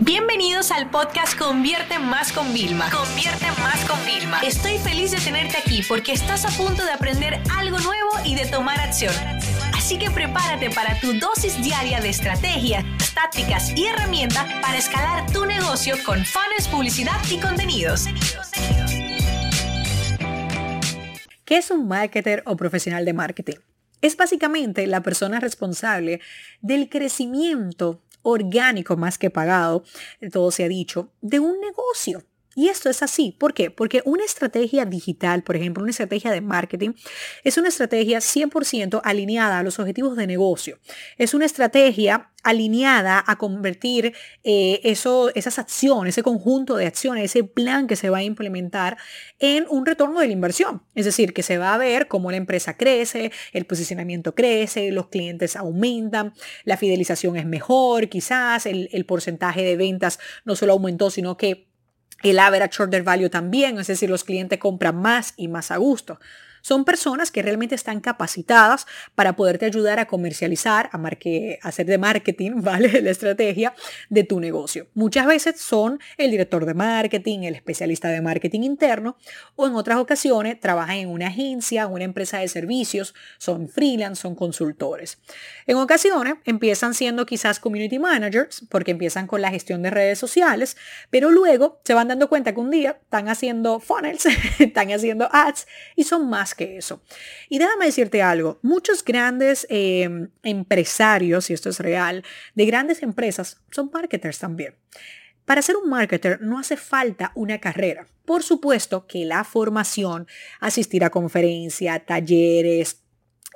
Bienvenidos al podcast Convierte Más con Vilma. Convierte Más con Vilma. Estoy feliz de tenerte aquí porque estás a punto de aprender algo nuevo y de tomar acción. Así que prepárate para tu dosis diaria de estrategias, tácticas y herramientas para escalar tu negocio con fans, publicidad y contenidos. ¿Qué es un marketer o profesional de marketing? Es básicamente la persona responsable del crecimiento orgánico más que pagado, todo se ha dicho, de un negocio. Y esto es así. ¿Por qué? Porque una estrategia digital, por ejemplo, una estrategia de marketing, es una estrategia 100% alineada a los objetivos de negocio. Es una estrategia alineada a convertir eh, eso, esas acciones, ese conjunto de acciones, ese plan que se va a implementar en un retorno de la inversión. Es decir, que se va a ver cómo la empresa crece, el posicionamiento crece, los clientes aumentan, la fidelización es mejor, quizás el, el porcentaje de ventas no solo aumentó, sino que el average order value también, es decir, los clientes compran más y más a gusto. Son personas que realmente están capacitadas para poderte ayudar a comercializar, a, hacer de marketing, ¿vale? La estrategia de tu negocio. Muchas veces son el director de marketing, el especialista de marketing interno o en otras ocasiones trabajan en una agencia, una empresa de servicios, son freelance, son consultores. En ocasiones empiezan siendo quizás community managers porque empiezan con la gestión de redes sociales, pero luego se van dando cuenta que un día están haciendo funnels, están haciendo ads y son más que eso. Y déjame decirte algo, muchos grandes em, empresarios, y esto es real, de grandes empresas son marketers también. Para ser un marketer no hace falta una carrera. Por supuesto que la formación, asistir a conferencias, talleres,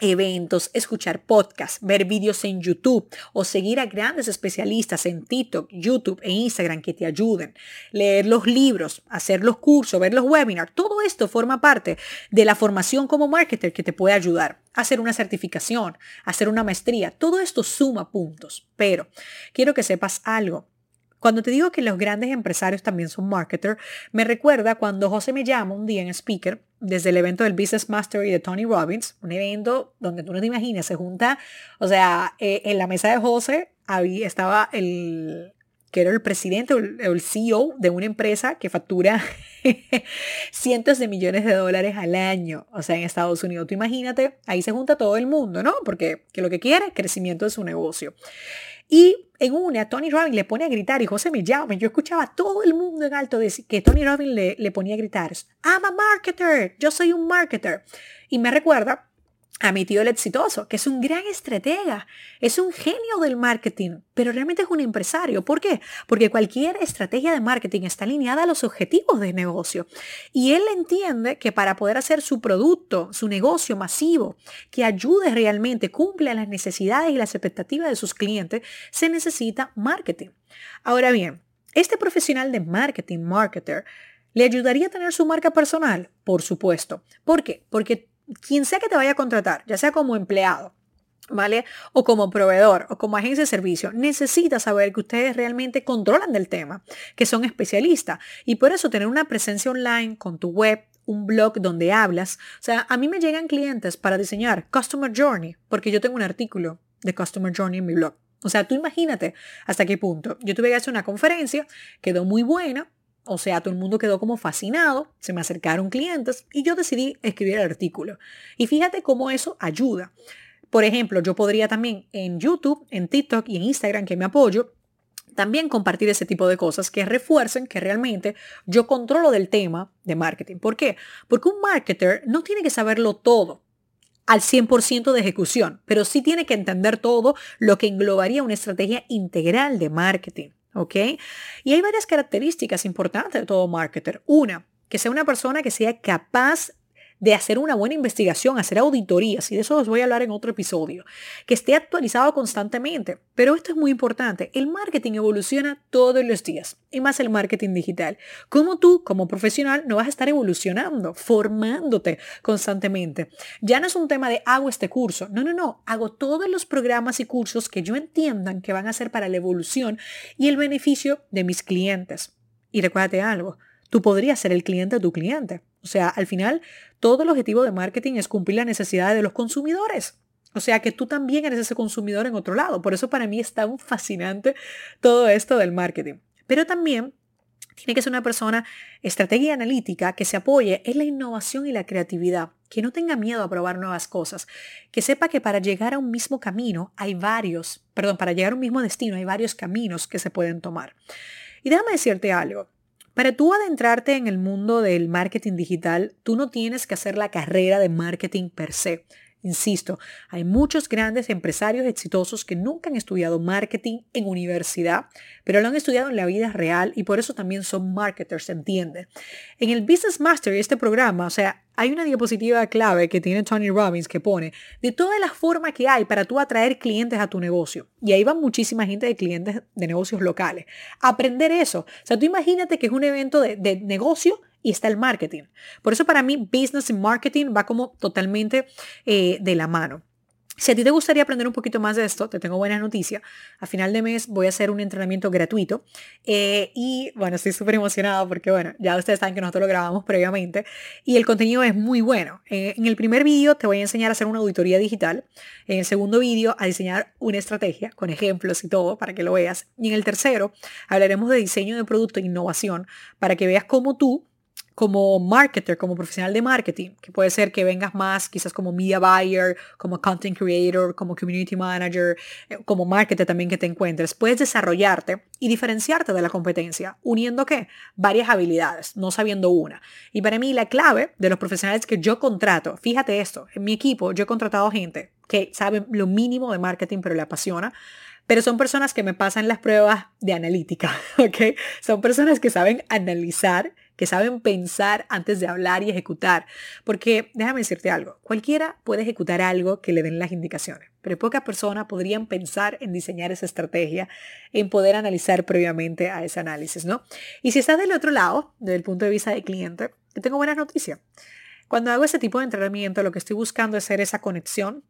eventos, escuchar podcasts, ver vídeos en YouTube o seguir a grandes especialistas en TikTok, YouTube e Instagram que te ayuden, leer los libros, hacer los cursos, ver los webinars, todo esto forma parte de la formación como marketer que te puede ayudar. Hacer una certificación, hacer una maestría, todo esto suma puntos. Pero quiero que sepas algo. Cuando te digo que los grandes empresarios también son marketer, me recuerda cuando José me llama un día en speaker desde el evento del Business Mastery de Tony Robbins, un evento donde tú no te imaginas, se junta, o sea, eh, en la mesa de José había, estaba el que era el presidente o el CEO de una empresa que factura cientos de millones de dólares al año, o sea, en Estados Unidos. Tú imagínate, ahí se junta todo el mundo, ¿no? Porque que lo que quiere es crecimiento de su negocio. Y en una, Tony Robbins le pone a gritar y José me llama. Yo escuchaba a todo el mundo en alto decir que Tony Robbins le, le ponía a gritar, I'm a marketer, yo soy un marketer. Y me recuerda a mi tío el exitoso, que es un gran estratega, es un genio del marketing, pero realmente es un empresario. ¿Por qué? Porque cualquier estrategia de marketing está alineada a los objetivos de negocio. Y él entiende que para poder hacer su producto, su negocio masivo, que ayude realmente, cumple las necesidades y las expectativas de sus clientes, se necesita marketing. Ahora bien, este profesional de marketing, marketer, ¿Le ayudaría a tener su marca personal? Por supuesto. ¿Por qué? Porque quien sea que te vaya a contratar, ya sea como empleado, ¿vale? O como proveedor o como agencia de servicio, necesita saber que ustedes realmente controlan del tema, que son especialistas. Y por eso tener una presencia online con tu web, un blog donde hablas. O sea, a mí me llegan clientes para diseñar Customer Journey, porque yo tengo un artículo de Customer Journey en mi blog. O sea, tú imagínate hasta qué punto. Yo tuve que hacer una conferencia, quedó muy buena, o sea, todo el mundo quedó como fascinado, se me acercaron clientes y yo decidí escribir el artículo. Y fíjate cómo eso ayuda. Por ejemplo, yo podría también en YouTube, en TikTok y en Instagram, que me apoyo, también compartir ese tipo de cosas que refuercen que realmente yo controlo del tema de marketing. ¿Por qué? Porque un marketer no tiene que saberlo todo al 100% de ejecución, pero sí tiene que entender todo lo que englobaría una estrategia integral de marketing. ¿Ok? Y hay varias características importantes de todo marketer. Una, que sea una persona que sea capaz de hacer una buena investigación, hacer auditorías, y de eso os voy a hablar en otro episodio, que esté actualizado constantemente. Pero esto es muy importante, el marketing evoluciona todos los días, y más el marketing digital. Como tú, como profesional, no vas a estar evolucionando, formándote constantemente. Ya no es un tema de hago este curso, no, no, no, hago todos los programas y cursos que yo entiendan que van a ser para la evolución y el beneficio de mis clientes. Y recuérdate algo, tú podrías ser el cliente de tu cliente. O sea, al final, todo el objetivo de marketing es cumplir las necesidades de los consumidores. O sea que tú también eres ese consumidor en otro lado. Por eso para mí es tan fascinante todo esto del marketing. pero también tiene que ser una persona estrategia analítica que se apoye en la innovación y la creatividad, que no tenga miedo a probar nuevas cosas, que sepa que para llegar a un mismo camino hay varios, perdón, para llegar a un mismo destino hay varios caminos que se pueden tomar. Y déjame decirte algo. Para tú adentrarte en el mundo del marketing digital, tú no tienes que hacer la carrera de marketing per se. Insisto, hay muchos grandes empresarios exitosos que nunca han estudiado marketing en universidad, pero lo han estudiado en la vida real y por eso también son marketers, ¿se entiende? En el Business Master, este programa, o sea, hay una diapositiva clave que tiene Tony Robbins que pone de todas las formas que hay para tú atraer clientes a tu negocio. Y ahí va muchísima gente de clientes de negocios locales. Aprender eso. O sea, tú imagínate que es un evento de negocio y está el marketing. Por eso para mí business y marketing va como totalmente eh, de la mano. Si a ti te gustaría aprender un poquito más de esto, te tengo buena noticia. A final de mes voy a hacer un entrenamiento gratuito. Eh, y bueno, estoy súper emocionado porque bueno, ya ustedes saben que nosotros lo grabamos previamente. Y el contenido es muy bueno. En el primer vídeo te voy a enseñar a hacer una auditoría digital. En el segundo vídeo a diseñar una estrategia con ejemplos y todo para que lo veas. Y en el tercero hablaremos de diseño de producto e innovación para que veas cómo tú como marketer, como profesional de marketing, que puede ser que vengas más quizás como media buyer, como content creator, como community manager, eh, como marketer también que te encuentres, puedes desarrollarte y diferenciarte de la competencia, uniendo qué? Varias habilidades, no sabiendo una. Y para mí la clave de los profesionales que yo contrato, fíjate esto, en mi equipo yo he contratado gente que sabe lo mínimo de marketing pero le apasiona, pero son personas que me pasan las pruebas de analítica, ¿ok? Son personas que saben analizar que saben pensar antes de hablar y ejecutar. Porque déjame decirte algo, cualquiera puede ejecutar algo que le den las indicaciones, pero pocas personas podrían pensar en diseñar esa estrategia, en poder analizar previamente a ese análisis, ¿no? Y si estás del otro lado, desde el punto de vista del cliente, te tengo buena noticia. Cuando hago ese tipo de entrenamiento, lo que estoy buscando es hacer esa conexión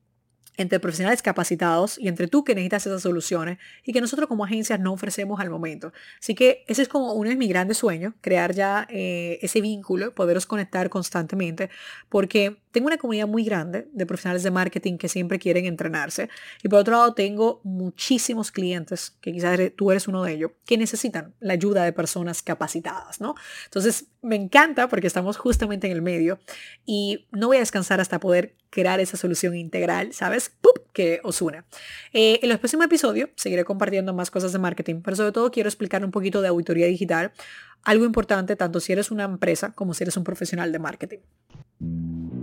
entre profesionales capacitados y entre tú que necesitas esas soluciones y que nosotros como agencias no ofrecemos al momento. Así que ese es como uno de mis grandes sueños, crear ya eh, ese vínculo, poderos conectar constantemente, porque tengo una comunidad muy grande de profesionales de marketing que siempre quieren entrenarse y por otro lado tengo muchísimos clientes, que quizás tú eres uno de ellos, que necesitan la ayuda de personas capacitadas, ¿no? Entonces me encanta porque estamos justamente en el medio y no voy a descansar hasta poder crear esa solución integral, ¿sabes? ¡Pup! Que os una. Eh, en los próximos episodios seguiré compartiendo más cosas de marketing, pero sobre todo quiero explicar un poquito de auditoría digital, algo importante tanto si eres una empresa como si eres un profesional de marketing.